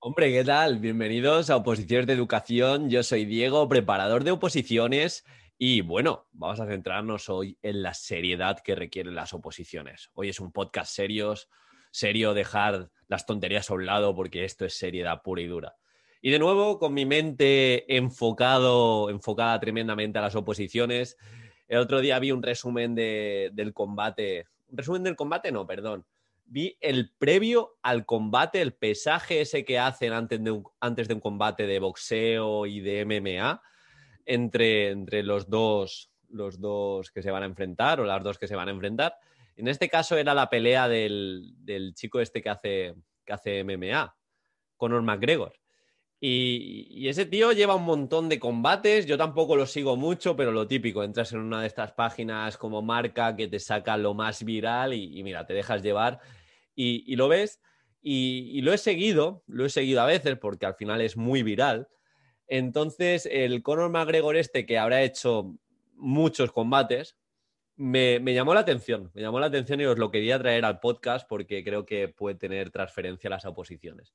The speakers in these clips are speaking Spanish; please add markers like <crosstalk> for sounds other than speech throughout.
Hombre, ¿qué tal? Bienvenidos a Oposiciones de Educación. Yo soy Diego, preparador de oposiciones. Y bueno, vamos a centrarnos hoy en la seriedad que requieren las oposiciones. Hoy es un podcast serios, serio, dejar las tonterías a un lado porque esto es seriedad pura y dura. Y de nuevo, con mi mente enfocado, enfocada tremendamente a las oposiciones, el otro día vi un resumen del combate. ¿Un resumen del combate? No, perdón vi el previo al combate, el pesaje ese que hacen antes de un, antes de un combate de boxeo y de MMA entre, entre los, dos, los dos que se van a enfrentar o las dos que se van a enfrentar. En este caso era la pelea del, del chico este que hace, que hace MMA, Conor McGregor. Y, ese tío lleva un montón de combates, yo tampoco lo sigo mucho, pero lo típico, entras en una de estas páginas como marca que te saca lo más viral y, mira, te dejas llevar y, lo ves. Y, lo he seguido, lo he seguido a veces porque al final es muy viral. Entonces, el Conor McGregor este que habrá hecho muchos combates, me, me, llamó la atención, me llamó la atención y os lo quería traer al podcast porque creo que puede tener transferencia a las oposiciones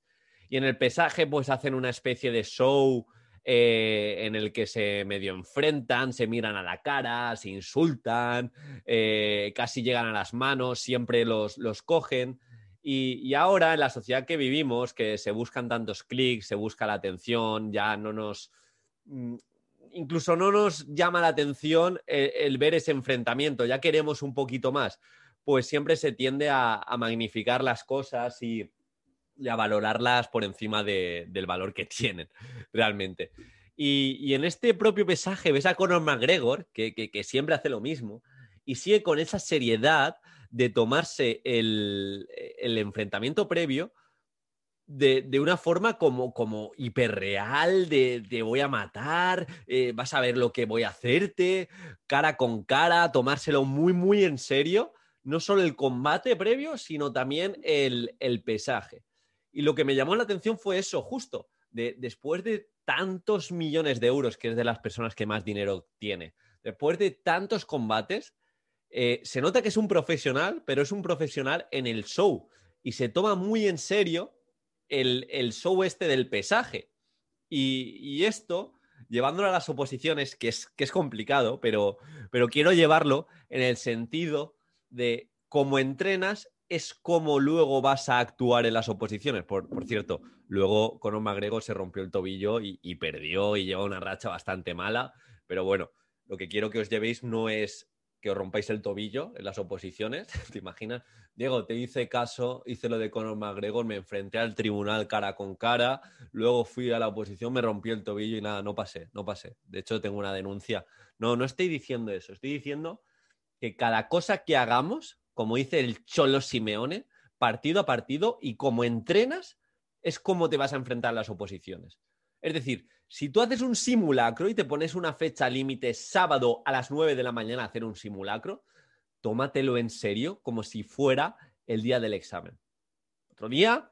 y en el pesaje pues hacen una especie de show eh, en el que se medio enfrentan, se miran a la cara, se insultan, eh, casi llegan a las manos, siempre los, los cogen. Y, ahora en la sociedad que vivimos, que se buscan tantos clics, se busca la atención, ya no nos... Mm, incluso no nos llama la atención el, ver ese enfrentamiento, ya queremos un poquito más, pues siempre se tiende a magnificar las cosas y, y a valorarlas por encima del valor que <laughs> tienen realmente. Y, en este propio pesaje ves a Conor McGregor, que, siempre hace lo mismo, y sigue con esa seriedad de tomarse el, enfrentamiento previo de, una forma como, como hiperreal, de te voy a matar, eh, vas a ver lo que voy a hacerte, cara con cara, tomárselo muy, muy en serio, no solo el combate previo, sino también el, el pesaje. Y lo que me llamó la atención fue eso, justo, de, después de tantos millones de euros, que es de las personas que más dinero tiene, después de tantos combates, eh, se nota que es un profesional, pero es un profesional en el show y se toma muy en serio el, show este del pesaje. Y, esto, llevándolo a las oposiciones, que es, que es complicado, pero, pero quiero llevarlo en el sentido de cómo entrenas es como luego vas a actuar en las oposiciones. Por, cierto, luego Conor McGregor se rompió el tobillo y, perdió y lleva una racha bastante mala. Pero bueno, lo que quiero que os llevéis no es que os rompáis el tobillo en las oposiciones. <laughs> ¿Te imaginas? Diego, te hice caso, hice lo de Conor McGregor, me enfrenté al tribunal cara con cara, luego fui a la oposición, me rompí el tobillo y nada, no pasé, no pasé. De hecho, tengo una denuncia. No, no estoy diciendo eso, estoy diciendo que cada cosa que hagamos como dice el Cholo Simeone, partido a partido y como entrenas es como te vas a enfrentar a las oposiciones. Es decir, si tú haces un simulacro y te pones una fecha límite sábado a las 9 de la mañana a hacer un simulacro, tómatelo en serio como si fuera el día del examen. Otro día,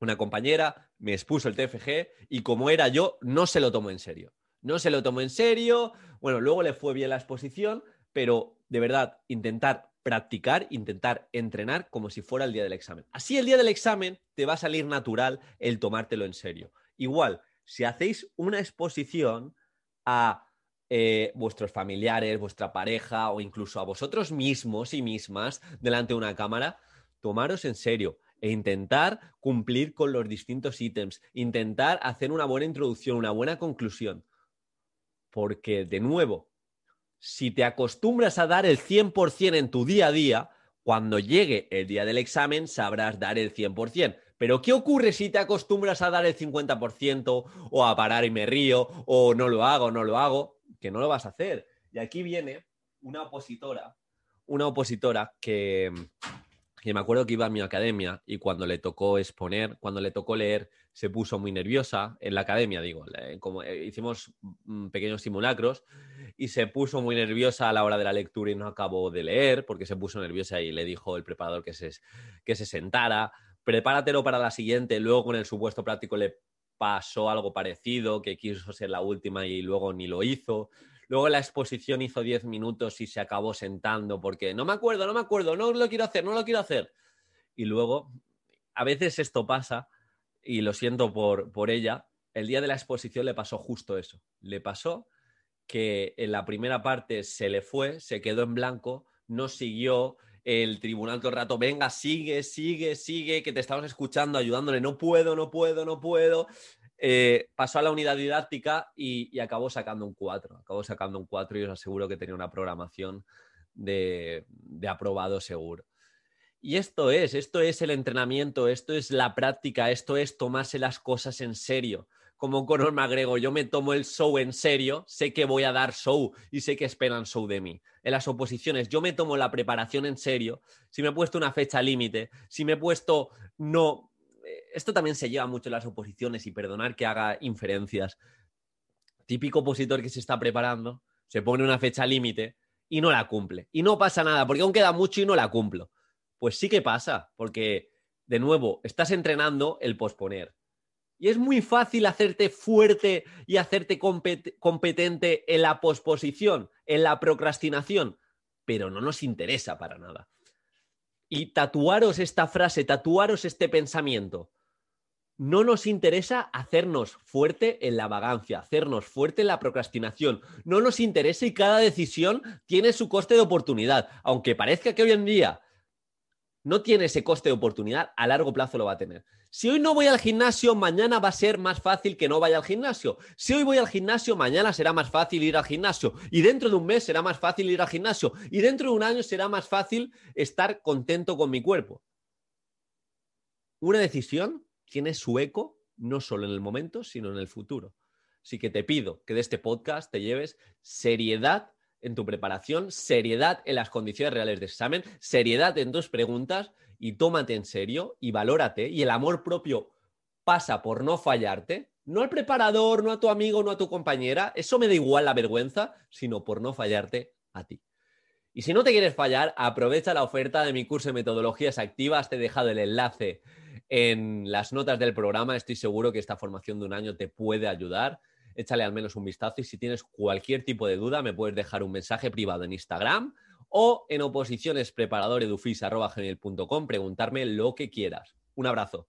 una compañera me expuso el TFG y como era yo, no se lo tomó en serio. No se lo tomó en serio. Bueno, luego le fue bien la exposición, pero de verdad, intentar practicar, intentar entrenar como si fuera el día del examen. Así el día del examen te va a salir natural el tomártelo en serio. Igual, si hacéis una exposición a eh, vuestros familiares, vuestra pareja o incluso a vosotros mismos y mismas delante de una cámara, tomaros en serio e intentar cumplir con los distintos ítems, intentar hacer una buena introducción, una buena conclusión. Porque, de nuevo, si te acostumbras a dar el 100% en tu día a día, cuando llegue el día del examen sabrás dar el 100%. Pero ¿qué ocurre si te acostumbras a dar el 50% o a parar y me río o no lo hago, no lo hago? Que no lo vas a hacer. Y aquí viene una opositora, una opositora que, que me acuerdo que iba a mi academia y cuando le tocó exponer, cuando le tocó leer, se puso muy nerviosa en la academia, digo, como eh, hicimos mm, pequeños simulacros y se puso muy nerviosa a la hora de la lectura y no acabó de leer porque se puso nerviosa y le dijo el preparador que se, que se sentara, prepáratelo para la siguiente, luego con el supuesto práctico le pasó algo parecido, que quiso ser la última y luego ni lo hizo. Luego la exposición hizo 10 minutos y se acabó sentando porque no me acuerdo, no me acuerdo, no lo quiero hacer, no lo quiero hacer. Y luego, a veces esto pasa y lo siento por, por ella, el día de la exposición le pasó justo eso. Le pasó que en la primera parte se le fue, se quedó en blanco, no siguió, el tribunal todo el rato, venga, sigue, sigue, sigue, que te estamos escuchando, ayudándole, no puedo, no puedo, no puedo. Eh, pasó a la unidad didáctica y, acabó sacando un 4. Acabó sacando un 4 y os aseguro que tenía una programación de, de aprobado seguro. Y esto es, esto es el entrenamiento, esto es la práctica, esto es tomarse las cosas en serio como Conor McGregor, yo me tomo el show en serio, sé que voy a dar show y sé que esperan show de mí. En las oposiciones, yo me tomo la preparación en serio, si me he puesto una fecha límite, si me he puesto no... Esto también se lleva mucho en las oposiciones y perdonar que haga inferencias. Típico opositor que se está preparando, se pone una fecha límite y no la cumple. Y no pasa nada, porque aún queda mucho y no la cumplo. Pues sí que pasa, porque, de nuevo, estás entrenando el posponer y es muy fácil hacerte fuerte y hacerte competente en la posposición, en la procrastinación, pero no nos interesa para nada. Y tatuaros esta frase, tatuaros este pensamiento. No nos interesa hacernos fuerte en la vagancia, hacernos fuerte en la procrastinación. No nos interesa y cada decisión tiene su coste de oportunidad. Aunque parezca que hoy en día no tiene ese coste de oportunidad, a largo plazo lo va a tener. Si hoy no voy al gimnasio, mañana va a ser más fácil que no vaya al gimnasio. Si hoy voy al gimnasio, mañana será más fácil ir al gimnasio. Y dentro de un mes será más fácil ir al gimnasio. Y dentro de un año será más fácil estar contento con mi cuerpo. Una decisión tiene su eco no solo en el momento, sino en el futuro. Así que te pido que de este podcast te lleves seriedad en tu preparación, seriedad en las condiciones reales de examen, seriedad en tus preguntas y tómate en serio y valórate. Y el amor propio pasa por no fallarte, no al preparador, no a tu amigo, no a tu compañera, eso me da igual la vergüenza, sino por no fallarte a ti. Y si no te quieres fallar, aprovecha la oferta de mi curso de metodologías activas. Te he dejado el enlace en las notas del programa. Estoy seguro que esta formación de un año te puede ayudar. Échale al menos un vistazo y si tienes cualquier tipo de duda, me puedes dejar un mensaje privado en Instagram o en oposicionespreparadoredufis.com preguntarme lo que quieras. Un abrazo.